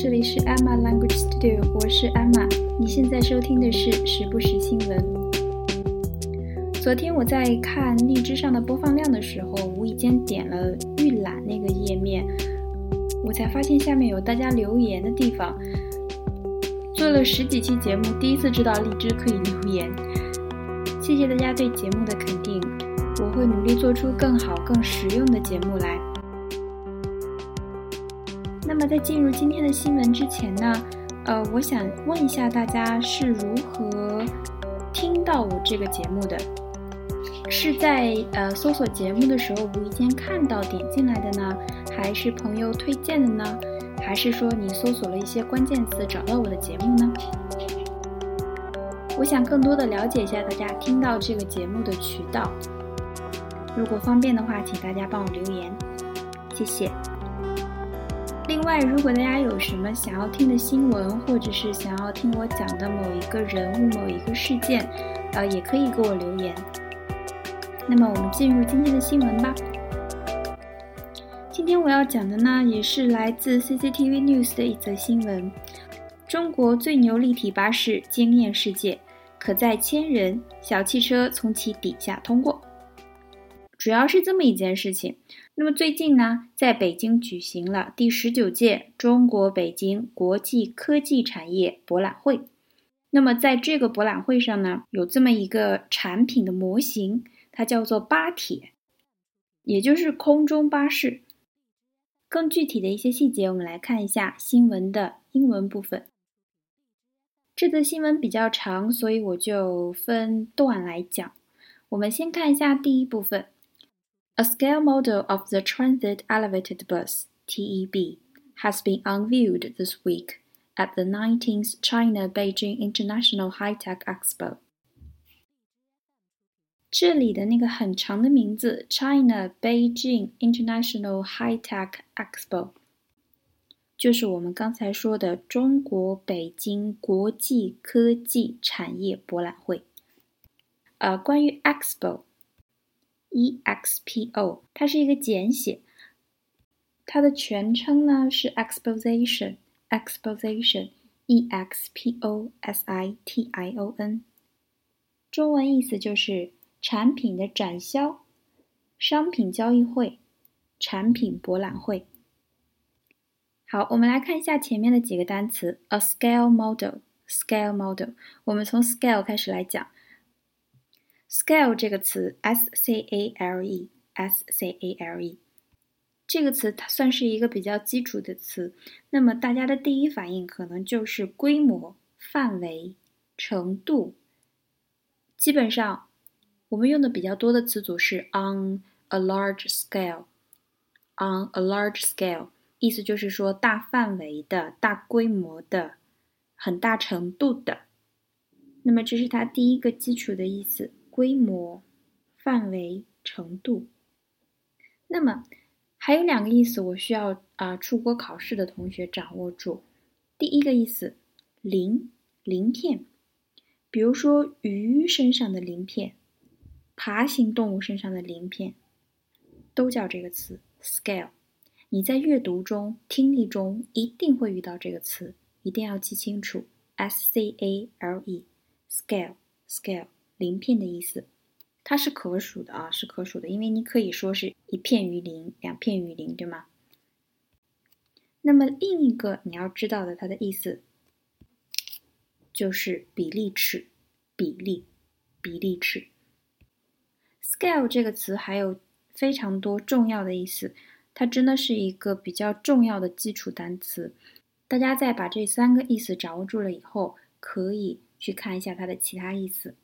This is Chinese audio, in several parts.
这里是 Emma Language Studio，我是 Emma。你现在收听的是时不时新闻。昨天我在看荔枝上的播放量的时候，无意间点了预览那个页面，我才发现下面有大家留言的地方。做了十几期节目，第一次知道荔枝可以留言，谢谢大家对节目的肯定，我会努力做出更好、更实用的节目来。在进入今天的新闻之前呢，呃，我想问一下大家是如何听到我这个节目的？是在呃搜索节目的时候无意间看到点进来的呢，还是朋友推荐的呢？还是说你搜索了一些关键词找到我的节目呢？我想更多的了解一下大家听到这个节目的渠道。如果方便的话，请大家帮我留言，谢谢。另外，如果大家有什么想要听的新闻，或者是想要听我讲的某一个人物、某一个事件，呃，也可以给我留言。那么，我们进入今天的新闻吧。今天我要讲的呢，也是来自 CCTV News 的一则新闻：中国最牛立体巴士惊艳世界，可载千人，小汽车从其底下通过。主要是这么一件事情。那么最近呢，在北京举行了第十九届中国北京国际科技产业博览会。那么在这个博览会上呢，有这么一个产品的模型，它叫做巴铁，也就是空中巴士。更具体的一些细节，我们来看一下新闻的英文部分。这则新闻比较长，所以我就分段来讲。我们先看一下第一部分。A scale model of the Transit Elevated Bus (TEB) has been unveiled this week at the 19th China Beijing International High-Tech Expo. 这里的那个很长的名字 “China Beijing International High-Tech Expo” 就是我们刚才说的中国北京国际科技产业博览会。呃，关于 Expo。 expo，它是一个简写，它的全称呢是 exposition，exposition，e x p o s i t i o n，中文意思就是产品的展销、商品交易会、产品博览会。好，我们来看一下前面的几个单词，a scale model，scale model，我们从 scale 开始来讲。Scale 这个词，s c a l e，s c a l e，这个词它算是一个比较基础的词。那么大家的第一反应可能就是规模、范围、程度。基本上，我们用的比较多的词组是 on a large scale，on a large scale，意思就是说大范围的、大规模的、很大程度的。那么这是它第一个基础的意思。规模、范围、程度。那么还有两个意思，我需要啊出国考试的同学掌握住。第一个意思，鳞鳞片，比如说鱼身上的鳞片，爬行动物身上的鳞片，都叫这个词 scale。你在阅读中、听力中一定会遇到这个词，一定要记清楚 s c a l e scale scale。鳞片的意思，它是可数的啊，是可数的，因为你可以说是一片鱼鳞，两片鱼鳞，对吗？那么另一个你要知道的，它的意思就是比例尺，比例，比例尺。scale 这个词还有非常多重要的意思，它真的是一个比较重要的基础单词。大家在把这三个意思掌握住了以后，可以去看一下它的其他意思。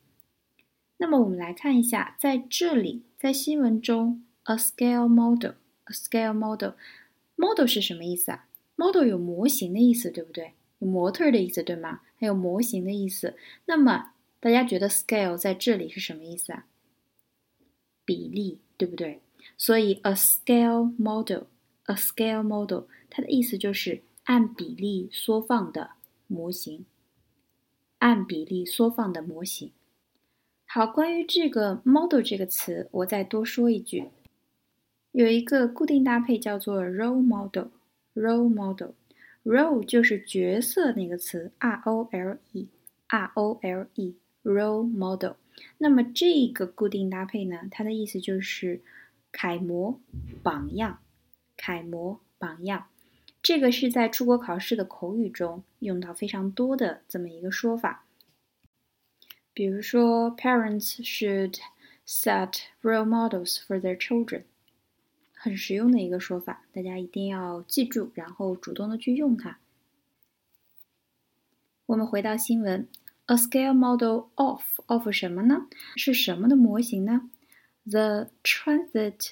那么我们来看一下，在这里，在新闻中，a scale model，a scale model，model 是什么意思啊？model 有模型的意思，对不对？有模特的意思，对吗？还有模型的意思。那么大家觉得 scale 在这里是什么意思啊？比例，对不对？所以 a scale model，a scale model，它的意思就是按比例缩放的模型，按比例缩放的模型。好，关于这个 model 这个词，我再多说一句，有一个固定搭配叫做 role model，role model。role 就是角色那个词，r o l e，r o l e，role model。那么这个固定搭配呢，它的意思就是楷模、榜样、楷模、榜样。这个是在出国考试的口语中用到非常多的这么一个说法。比如说，parents should set role models for their children，很实用的一个说法，大家一定要记住，然后主动的去用它。我们回到新闻，a scale model of of 什么呢？是什么的模型呢？The transit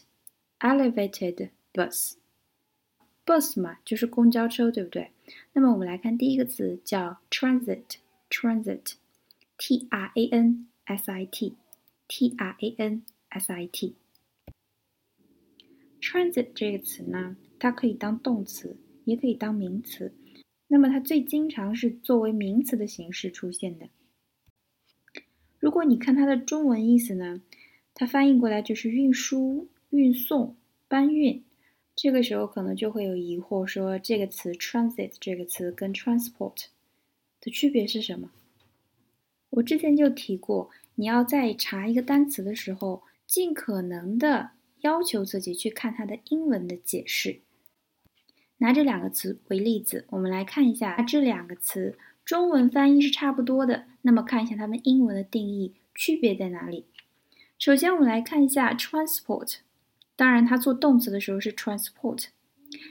elevated bus。bus 嘛，就是公交车，对不对？那么我们来看第一个词叫 transit，transit。transit。这个词呢，它可以当动词，也可以当名词。那么它最经常是作为名词的形式出现的。如果你看它的中文意思呢，它翻译过来就是运输、运送、搬运。这个时候可能就会有疑惑，说这个词 transit 这个词跟 transport 的区别是什么？我之前就提过，你要在查一个单词的时候，尽可能的要求自己去看它的英文的解释。拿这两个词为例子，我们来看一下这两个词中文翻译是差不多的，那么看一下它们英文的定义区别在哪里。首先，我们来看一下 transport。当然，它做动词的时候是 transport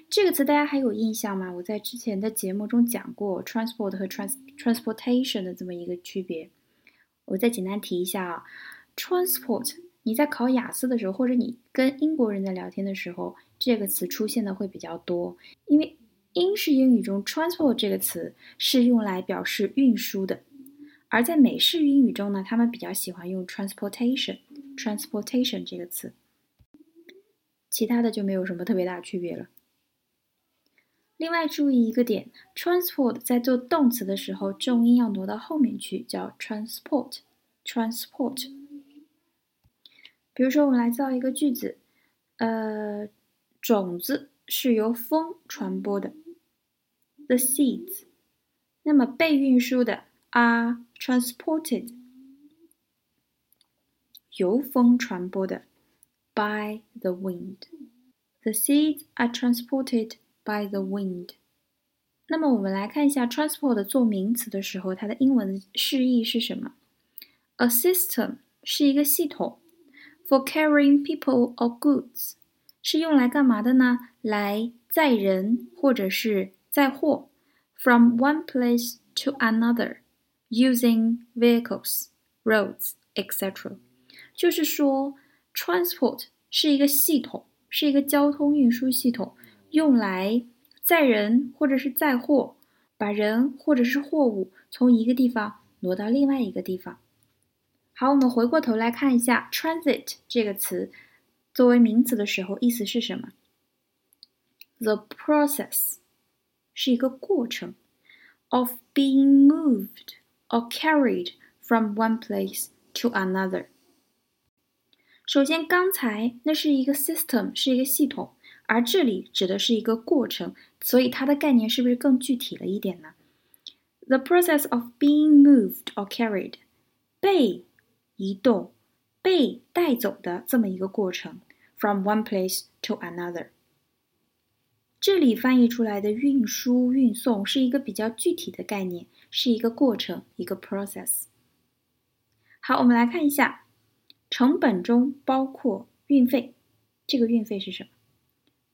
这个词，大家还有印象吗？我在之前的节目中讲过 transport 和 trans transportation 的这么一个区别。我再简单提一下啊，transport 你在考雅思的时候，或者你跟英国人在聊天的时候，这个词出现的会比较多，因为英式英语中 transport 这个词是用来表示运输的，而在美式英语中呢，他们比较喜欢用 transportation transportation 这个词。其他的就没有什么特别大区别了。另外注意一个点，transport 在做动词的时候，重音要挪到后面去，叫 transport，transport。比如说，我们来造一个句子，呃，种子是由风传播的，the seeds。那么被运输的，are transported，由风传播的。by the wind. The seeds are transported by the wind. 那么我们来看一下 transport 做名词的时候，它的英文释义是什么？A system 是一个系统，for carrying people or goods 是用来干嘛的呢？来载人或者是载货，from one place to another using vehicles, roads, etc. 就是说。Transport 是一个系统，是一个交通运输系统， 用来载人或者是载货，把人或者是货物从一个地方挪到另外一个地方。好，我们回过头来看一下 transit 这个词作为名词的时候，意思是什么？The process 是一个过程，of being moved or carried from one place to another。首先，刚才那是一个 system，是一个系统，而这里指的是一个过程，所以它的概念是不是更具体了一点呢？The process of being moved or carried，被移动、被带走的这么一个过程，from one place to another。这里翻译出来的运输、运送是一个比较具体的概念，是一个过程，一个 process。好，我们来看一下。成本中包括运费，这个运费是什么？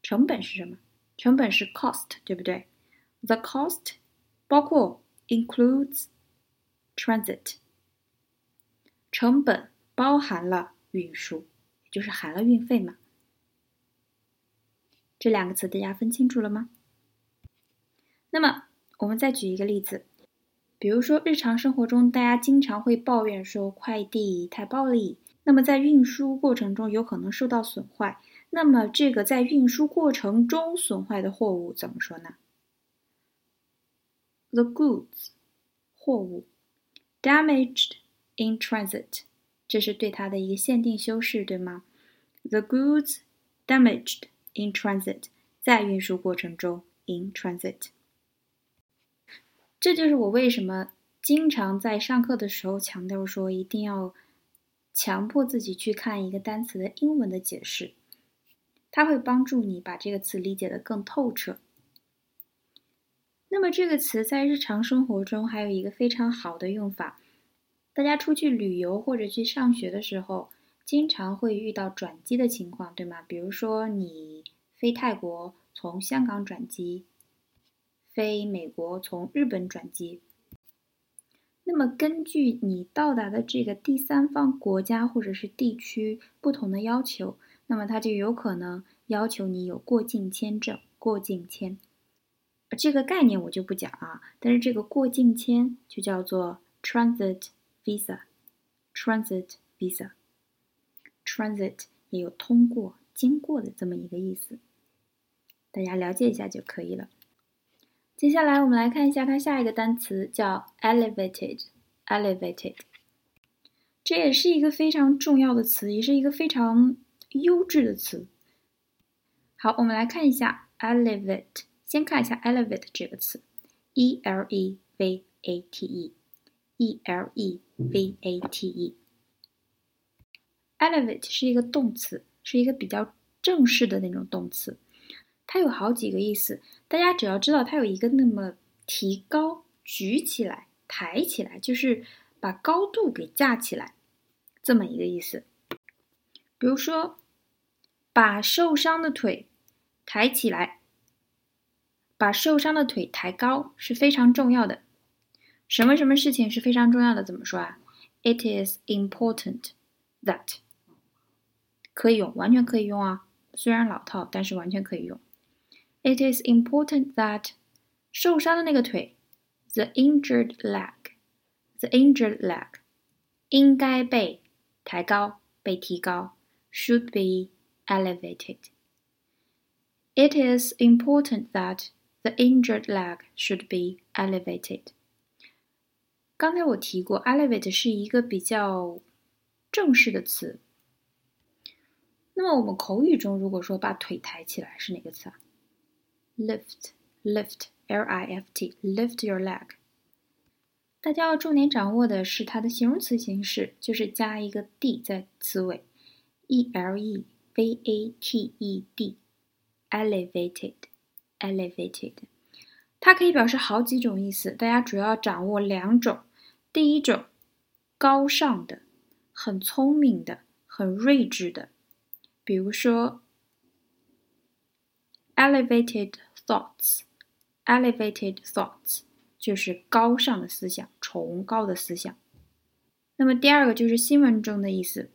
成本是什么？成本是 cost，对不对？The cost 包括 includes transit，成本包含了运输，也就是含了运费嘛。这两个词大家分清楚了吗？那么我们再举一个例子，比如说日常生活中大家经常会抱怨说快递太暴力。那么在运输过程中有可能受到损坏，那么这个在运输过程中损坏的货物怎么说呢？The goods，货物，damaged in transit，这是对它的一个限定修饰，对吗？The goods damaged in transit，在运输过程中 in transit。这就是我为什么经常在上课的时候强调说，一定要强迫自己去看一个单词的英文的解释，它会帮助你把这个词理解的更透彻。那么这个词在日常生活中还有一个非常好的用法，大家出去旅游或者去上学的时候，经常会遇到转机的情况，对吗？比如说你飞泰国从香港转机。飞美国，从日本转机。那么，根据你到达的这个第三方国家或者是地区不同的要求，那么它就有可能要求你有过境签证、过境签。这个概念我就不讲啊，但是这个过境签就叫做 transit visa，transit visa，transit 也有通过、经过的这么一个意思，大家了解一下就可以了。接下来我们来看一下它下一个单词，叫 elevated。elevated，这也是一个非常重要的词，也是一个非常优质的词。好，我们来看一下 elevate。先看一下 elevate 这个词，e l e v a t e，e l e v a t e。elevate 是一个动词，是一个比较正式的那种动词。它有好几个意思，大家只要知道它有一个那么提高、举起来、抬起来，就是把高度给架起来，这么一个意思。比如说，把受伤的腿抬起来，把受伤的腿抬高是非常重要的。什么什么事情是非常重要的？怎么说啊？It is important that 可以用，完全可以用啊。虽然老套，但是完全可以用。It is important that 受伤的那个腿，the injured leg，the injured leg 应该被抬高、被提高，should be elevated. It is important that the injured leg should be elevated. 刚才我提过，elevate 是一个比较正式的词。那么我们口语中如果说把腿抬起来是哪个词啊？lift, lift, L-I-F-T, lift your leg。大家要重点掌握的是它的形容词形式，就是加一个 d 在词尾 ，E-L-E-V-A-T-E-D, elevated, 它可以表示好几种意思，大家主要掌握两种。第一种，高尚的，很聪明的，很睿智的，比如说 elevated。Thoughts, elevated thoughts，就是高尚的思想、崇高的思想。那么第二个就是新闻中的意思，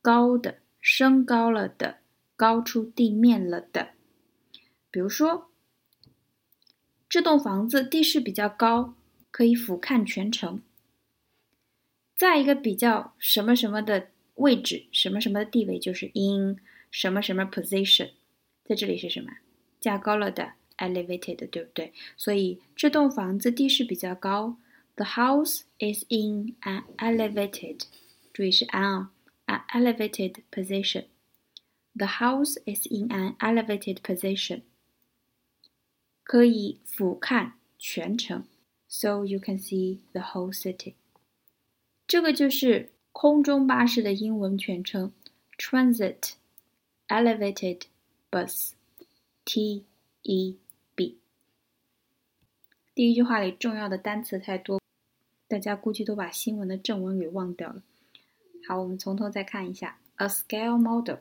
高的、升高了的、高出地面了的。比如说，这栋房子地势比较高，可以俯瞰全城。在一个比较什么什么的位置，什么什么的地位，就是 in 什么什么 position，在这里是什么？价高了的。elevated，对不对？所以这栋房子地势比较高。The house is in an elevated，注意是 an 啊 ，an elevated position。The house is in an elevated position，可以俯瞰全城。So you can see the whole city。这个就是空中巴士的英文全称：Transit Elevated Bus，T-E。第一句话里重要的单词太多，大家估计都把新闻的正文给忘掉了。 好，我们从头再看一下，a scale model，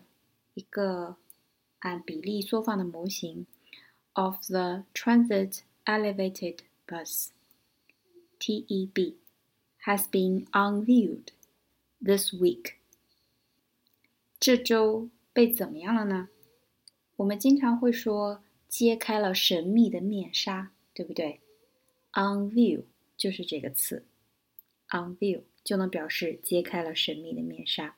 一个按比例缩放的模型，of the transit elevated bus，TEB，has been unveiled this week。这周被怎么样了呢？我们经常会说揭开了神秘的面纱，对不对？Unveil 就是这个词，unveil 就能表示揭开了神秘的面纱。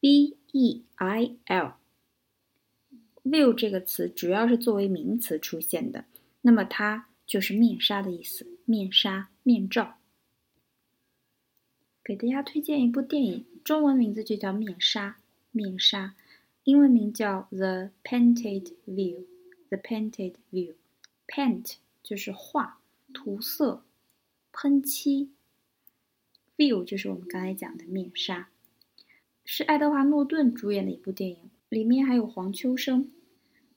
B E I L，veil 这个词主要是作为名词出现的，那么它就是面纱的意思，面纱、面罩。给大家推荐一部电影，中文名字就叫《面纱》，面纱，英文名叫 The Painted View，The Painted View，Paint。就是画，涂色、喷漆。View 就是我们刚才讲的面纱，是爱德华诺顿主演的一部电影，里面还有黄秋生。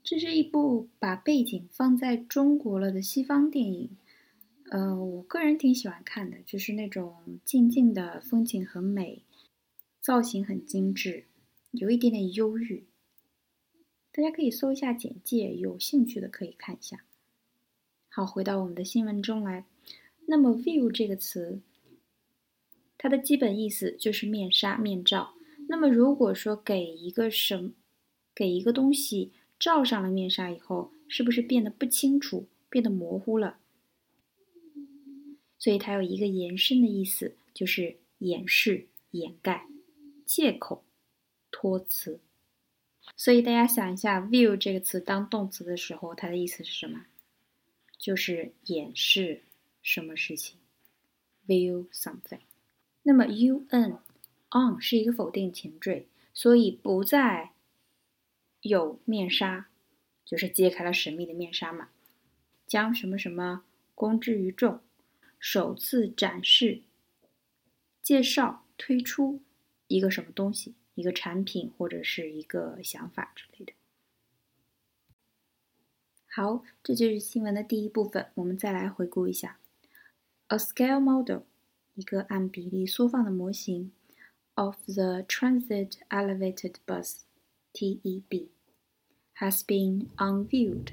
这是一部把背景放在中国了的西方电影。呃，我个人挺喜欢看的，就是那种静静的风景很美，造型很精致，有一点点忧郁。大家可以搜一下简介，有兴趣的可以看一下。好，回到我们的新闻中来。那么 “view” 这个词，它的基本意思就是面纱、面罩。那么如果说给一个什，给一个东西罩上了面纱以后，是不是变得不清楚，变得模糊了？所以它有一个延伸的意思，就是掩饰、掩盖、借口、托词。所以大家想一下，“view” 这个词当动词的时候，它的意思是什么？就是掩饰什么事情，view something。那么，un on 是一个否定前缀，所以不再有面纱，就是揭开了神秘的面纱嘛，将什么什么公之于众。首次展示、介绍、推出一个什么东西，一个产品或者是一个想法之类的。好，这就是新闻的第一部分。我们再来回顾一下：A scale model，一个按比例缩放的模型，of the Transit Elevated Bus（TEB）has been unveiled，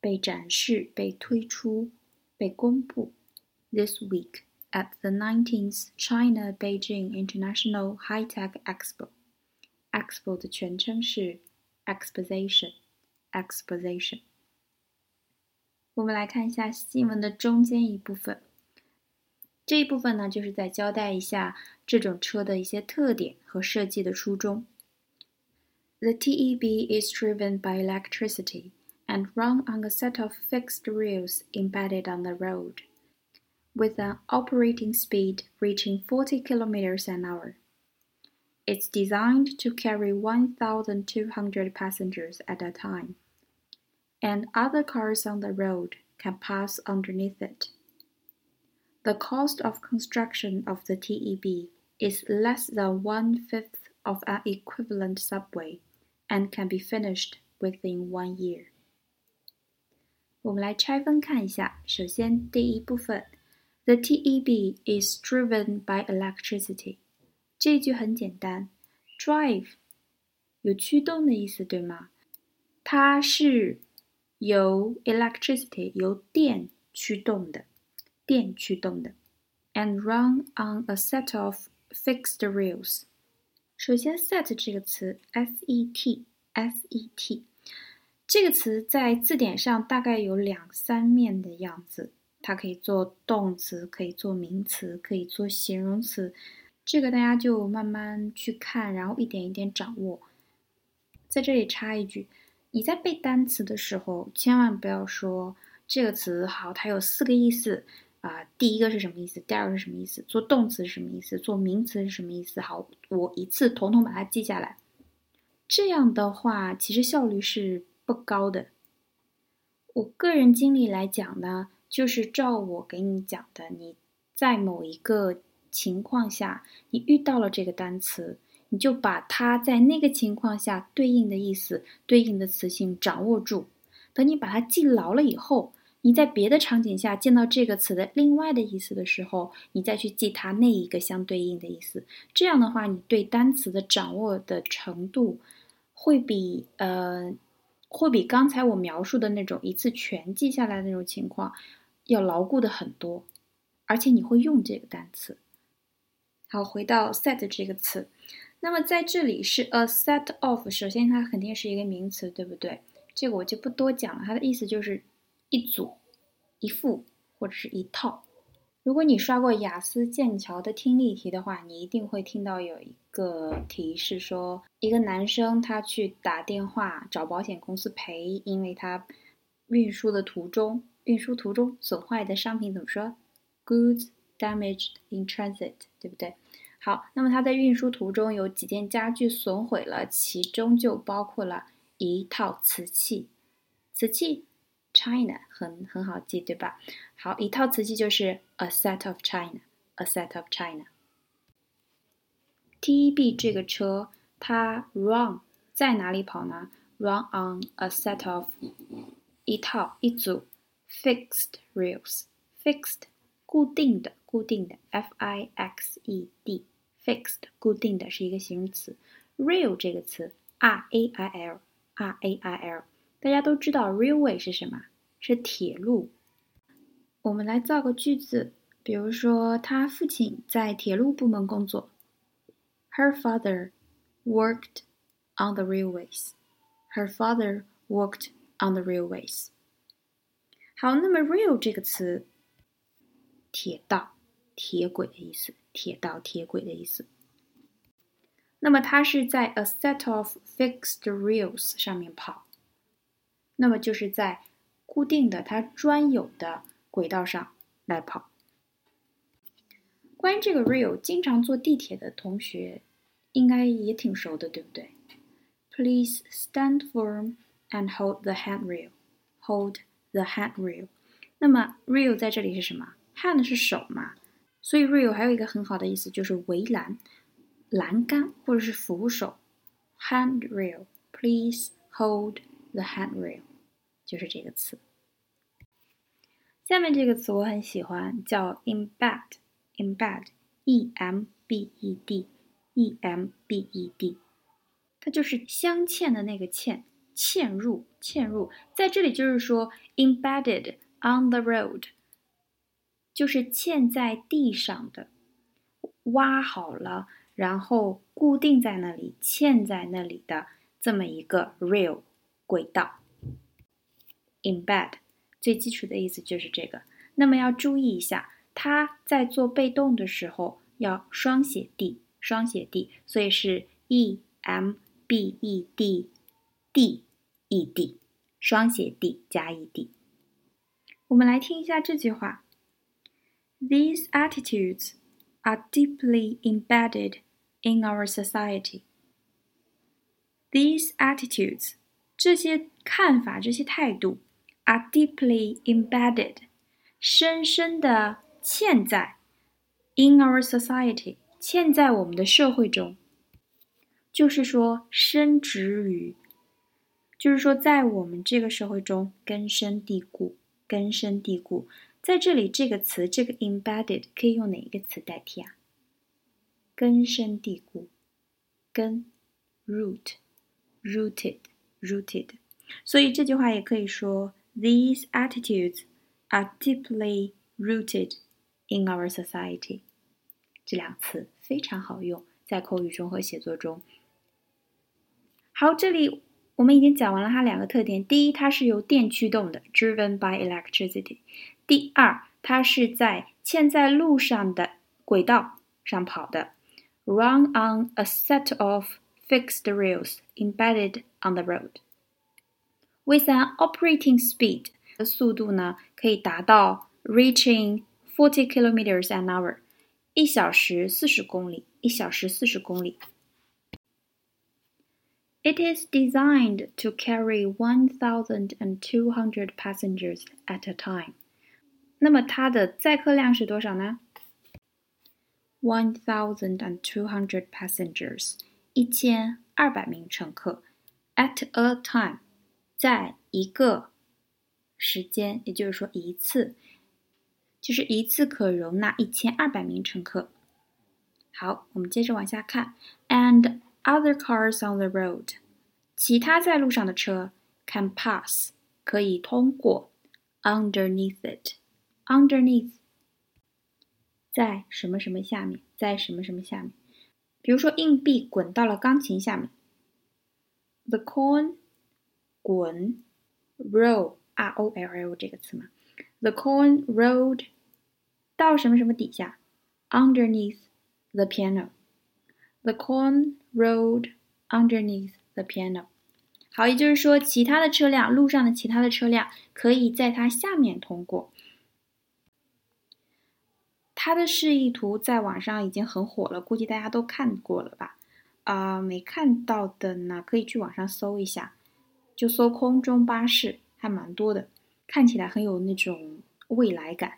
被展示、被推出、被公布。this week at the 19th China Beijing International High-Tech Expo. Expo 的全称是 Exposition。Exposition。我们来看一下新闻的中间一部分。 这一部分呢，就是在交代一下这种车的一些特点和设计的初衷。The TEB is driven by electricity and run on a set of fixed rails embedded on the road with an operating speed reaching 40 kilometers an hour. It's designed to carry 1,200 passengers at a time, and other cars on the road can pass underneath it. The cost of construction of the TEB is less than one fifth of an equivalent subway and can be finished within one year. 我们来拆分看一下。首先，第一部分 the TEB is driven by electricity。这句很简单，drive 有驱动的意思，对吗？它是由 electricity 由电驱动的， 电驱动的，and run on a set of fixed rails。首先，set 这个词，s-e-t，s-e-t，这个词在字典上大概有两三面的样子。它可以做动词，可以做名词，可以做形容词，这个大家就慢慢去看，然后一点一点掌握。在这里插一句，你在背单词的时候，千万不要说这个词好，它有四个意思啊，第一个是什么意思，第二个是什么意思，做动词是什么意思，做名词是什么意思，好，我一次统统把它记下来。这样的话，其实效率是不高的。我个人经历来讲呢。就是照我给你讲的，你在某一个情况下，你遇到了这个单词，你就把它在那个情况下对应的意思、对应的词性掌握住。等你把它记牢了以后，你在别的场景下见到这个词的另外的意思的时候，你再去记它那一个相对应的意思。这样的话，你对单词的掌握的程度会比呃，会比刚才我描述的那种一次全记下来那种情况。要牢固的很多，而且你会用这个单词。好，回到 set 这个词，那么在这里是 a set of，首先它肯定是一个名词，对不对？这个我就不多讲了，它的意思就是一组、一副或者是一套。如果你刷过雅思剑桥的听力题的话，你一定会听到有一个题是说，一个男生他去打电话找保险公司赔，因为他运输的途中。运输途中损坏的商品怎么说？Goods damaged in transit，对不对？好，那么他在运输途中有几件家具损毁了，其中就包括了一套瓷器。瓷器 China 很很好记，对吧？好，一套词记就是 a set of China，a set of China。TEB 这个车它 run 在哪里跑呢？Run on a set of 一套一组 fixed rails，fixed 固定的固定的 F I X E D fixed 固定的是一个形容词。rail 这个词 R A I L R A I L， 大家都知道 railway 是什么？是铁路。我们来造个句子，比如说他父亲在铁路部门工作。Her father worked on the railways. Her father worked on the railways. 好，那么 rail 这个词，铁道、铁轨的意思，铁道、铁轨的意思。那么它是在 a set of fixed rails 上面跑，那么就是在固定的它专有的轨道上来跑。关于这个 rail，经常坐地铁的同学应该也挺熟的，对不对？Please stand firm and hold the handrail. Hold the handrail. 那么 rail 在这里是什么？hand 是手嘛，所以 rail 还有一个很好的意思就是围栏。栏杆或者是扶手，handrail。Please hold the handrail，就是这个词。下面这个词我很喜欢，叫 embed，embed，e m b e d，e m b e d，它就是镶嵌的那个嵌，嵌入，嵌入，在这里就是说 embedded on the road，就是嵌在地上的，挖好了。然后固定在那里、嵌在那里的这么一个 rail 轨道，embed 最基础的意思就是这个。那么要注意一下，它在做被动的时候要双写 d，双写 d，所以是 e m b e d d e d，双写 d 加 e d。我们来听一下这句话：These attitudes are deeply embedded in our society. These attitudes， 这些看法、这些态度，are deeply embedded，深深的嵌在 in our society，嵌在我们的社会中。就是说，深植于，就是说，在我们这个社会中根深蒂固，根深蒂固。在这里，这个词，这个 embedded 可以用哪一个词代替啊？根深蒂固，根 ，root，rooted，rooted，所以这句话也可以说：These attitudes are deeply rooted in our society。这两词非常好用，在口语中和写作中。好，这里我们已经讲完了它两个特点：第一，它是由电驱动的，driven by electricity；第二，它是在嵌在路上的轨道上跑的。run on a set of fixed rails embedded on the road. With an operating speed，的速度呢可以达到 reaching forty kilometers an hour，一小时四十公里，一小时四十公里。It is designed to carry one thousand and two hundred passengers at a time。那么它的载客量是多少呢？one thousand and two hundred passengers， 一千二百名乘客，at a time，在一个时间，也就是说一次，就是一次可容纳一千二百名乘客。好，我们接着往下看，and other cars on the road，其他在路上的车 can pass，可以通过，underneath it，underneath。在什么什么下面，在什么什么下面，比如说硬币滚到了钢琴下面，the coin 滚 roll r o l l 这个词嘛，the coin rolled 到什么什么底下，underneath the piano，the coin rolled underneath the piano。好，也就是说，其他的车辆，路上的其他的车辆可以在它下面通过。它的示意图在网上已经很火了，估计大家都看过了吧？啊，没看到的呢，可以去网上搜一下，就搜空中巴士，还蛮多的。看起来很有那种未来感。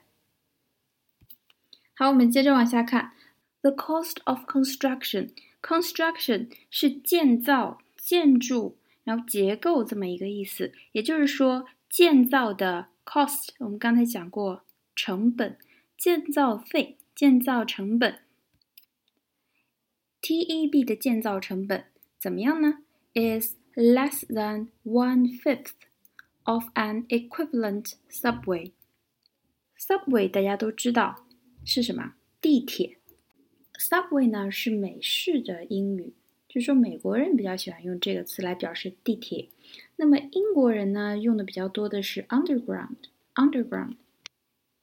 好，我们接着往下看，the cost of construction，construction 是建造、建筑，然后结构这么一个意思，也就是说建造的 cost，我们刚才讲过成本，建造费、建造成本。TEB 的建造成本怎么样呢？is less than one fifth of an equivalent subway。subway 大家都知道。是什么？地铁，subway 呢是美式的英语，就是说美国人比较喜欢用这个词来表示地铁。那么英国人呢用的比较多的是 underground，underground，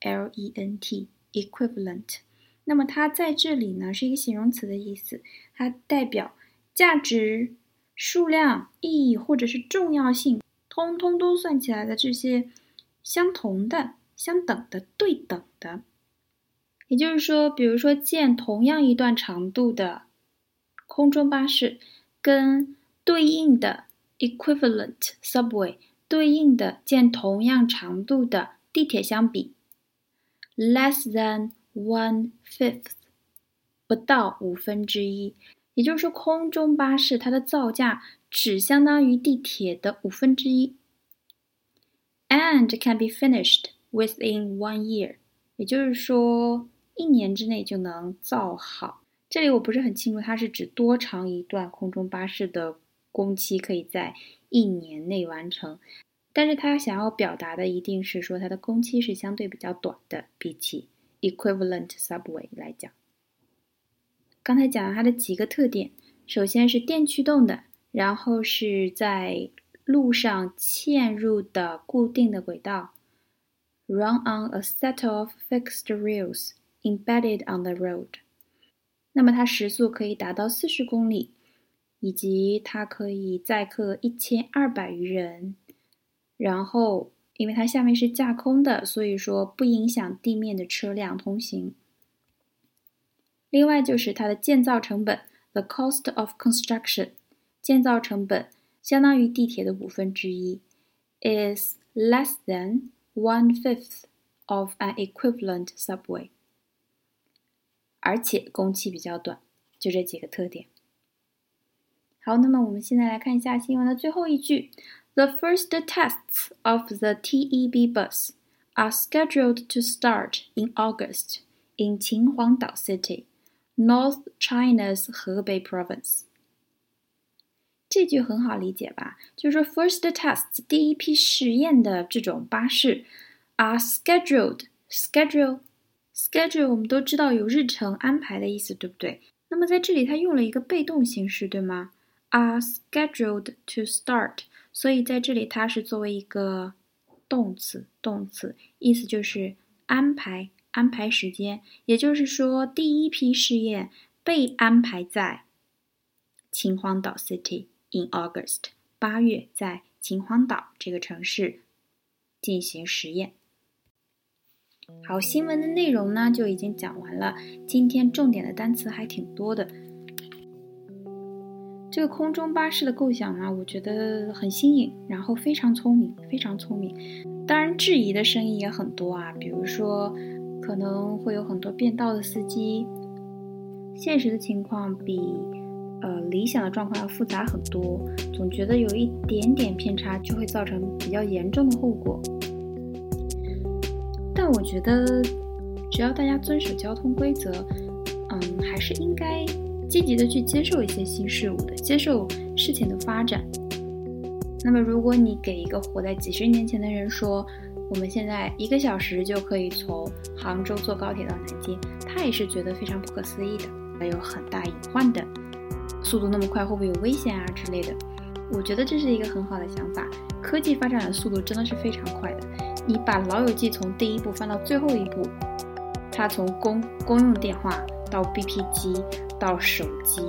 l e n t equivalent。那么它在这里呢是一个形容词的意思，它代表价值、数量、意义或者是重要性，通通都算起来的这些相同的、相等的、对等的。也就是说，比如说建同样一段长度的空中巴士，跟对应的 equivalent subway 对应的建同样长度的地铁相比，less than one fifth 不到五分之一。也就是说，空中巴士它的造价只相当于地铁的五分之一，and can be finished within one year。也就是说。一年之内就能造好。这里我不是很清楚，它是指多长一段空中巴士的工期可以在一年内完成？但是他想要表达的一定是说它的工期是相对比较短的，比起 equivalent subway 来讲。刚才讲了它的几个特点，首先是电驱动的，然后是在路上嵌入的固定的轨道，run on a set of fixed rails。Embedded on the road，那么它时速可以达到四十公里，以及它可以载客一千二百余人。然后，因为它下面是架空的，所以说不影响地面的车辆通行。另外就是它的建造成本，the cost of construction，建造成本相当于地铁的五分之一，is less than one fifth of an equivalent subway。而且工期比较短，就这几个特点。好，那么我们现在来看一下新闻的最后一句 ：The first tests of the TEB bus are scheduled to start in August in 秦皇岛 City, North China's Hebei Province。这句很好理解吧？就是说，first tests 第一批实验的这种巴士 are scheduled schedule Schedule 我们都知道有日程安排的意思，对不对？那么在这里它用了一个被动形式，对吗？Are scheduled to start， 所以在这里它是作为一个动词，动词意思就是安排，安排时间。也就是说，第一批试验被安排在秦皇岛 City in August，八月在秦皇岛这个城市进行实验。好，新闻的内容呢就已经讲完了。今天重点的单词还挺多的。这个空中巴士的构想呢，我觉得很新颖，然后非常聪明，非常聪明。当然，质疑的声音也很多啊，比如说可能会有很多变道的司机，现实的情况比呃理想的状况要复杂很多，总觉得有一点点偏差就会造成比较严重的后果。但我觉得，只要大家遵守交通规则，嗯，还是应该积极的去接受一些新事物的，接受事情的发展。那么，如果你给一个活在几十年前的人说，我们现在一个小时就可以从杭州坐高铁到南京，他也是觉得非常不可思议的，还有很大隐患的。速度那么快，会不会有危险啊之类的？我觉得这是一个很好的想法。科技发展的速度真的是非常快的。你把《老友记》从第一部翻到最后一部，它从公公用电话到 BP 机到手机，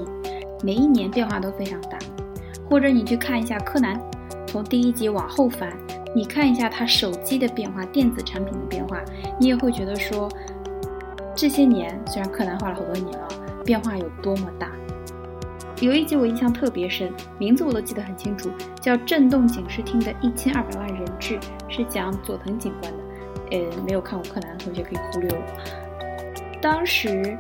每一年变化都非常大。或者你去看一下柯南，从第一集往后翻，你看一下他手机的变化、电子产品的变化，你也会觉得说，这些年虽然柯南画了好多年了，变化有多么大。有一集我印象特别深，名字我都记得很清楚，叫《震动警视厅的一千二百万人质》，是讲佐藤警官的。呃，没有看过柯南的同学可以忽略我。当时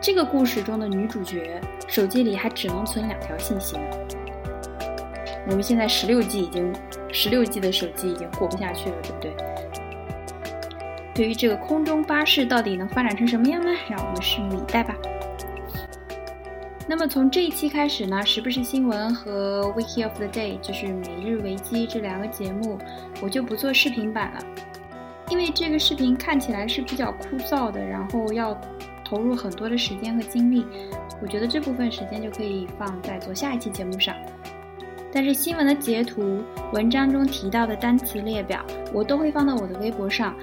这个故事中的女主角手机里还只能存两条信息呢。我们现在十六 G 已经，十六 G 的手机已经过不下去了，对不对？对于这个空中巴士到底能发展成什么样呢？让我们拭目以待吧。那么从这一期开始呢，时不时新闻和 Wiki of the Day，就是每日维基这两个节目，我就不做视频版了，因为这个视频看起来是比较枯燥的，然后要投入很多的时间和精力，我觉得这部分时间就可以放在做下一期节目上。但是新闻的截图、文章中提到的单词列表，我都会放到我的微博上。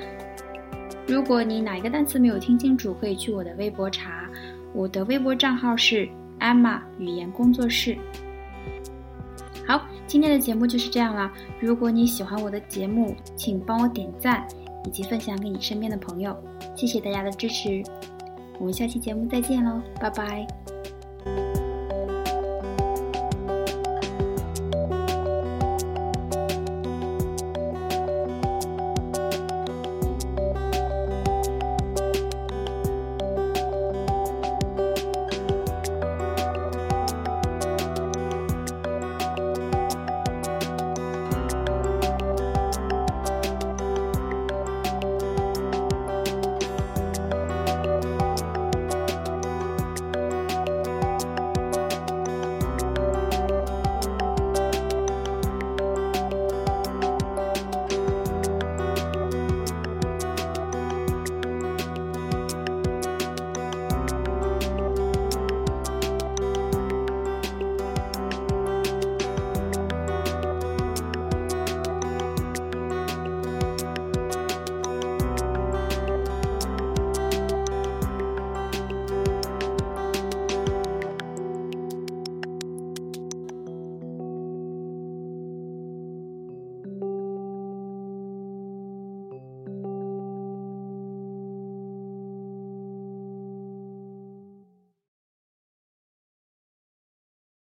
如果你哪一个单词没有听清楚，可以去我的微博查，我的微博账号是。艾玛语言工作室。好，今天的节目就是这样了。如果你喜欢我的节目，请帮我点赞以及分享给你身边的朋友。谢谢大家的支持，我们下期节目再见喽，拜拜。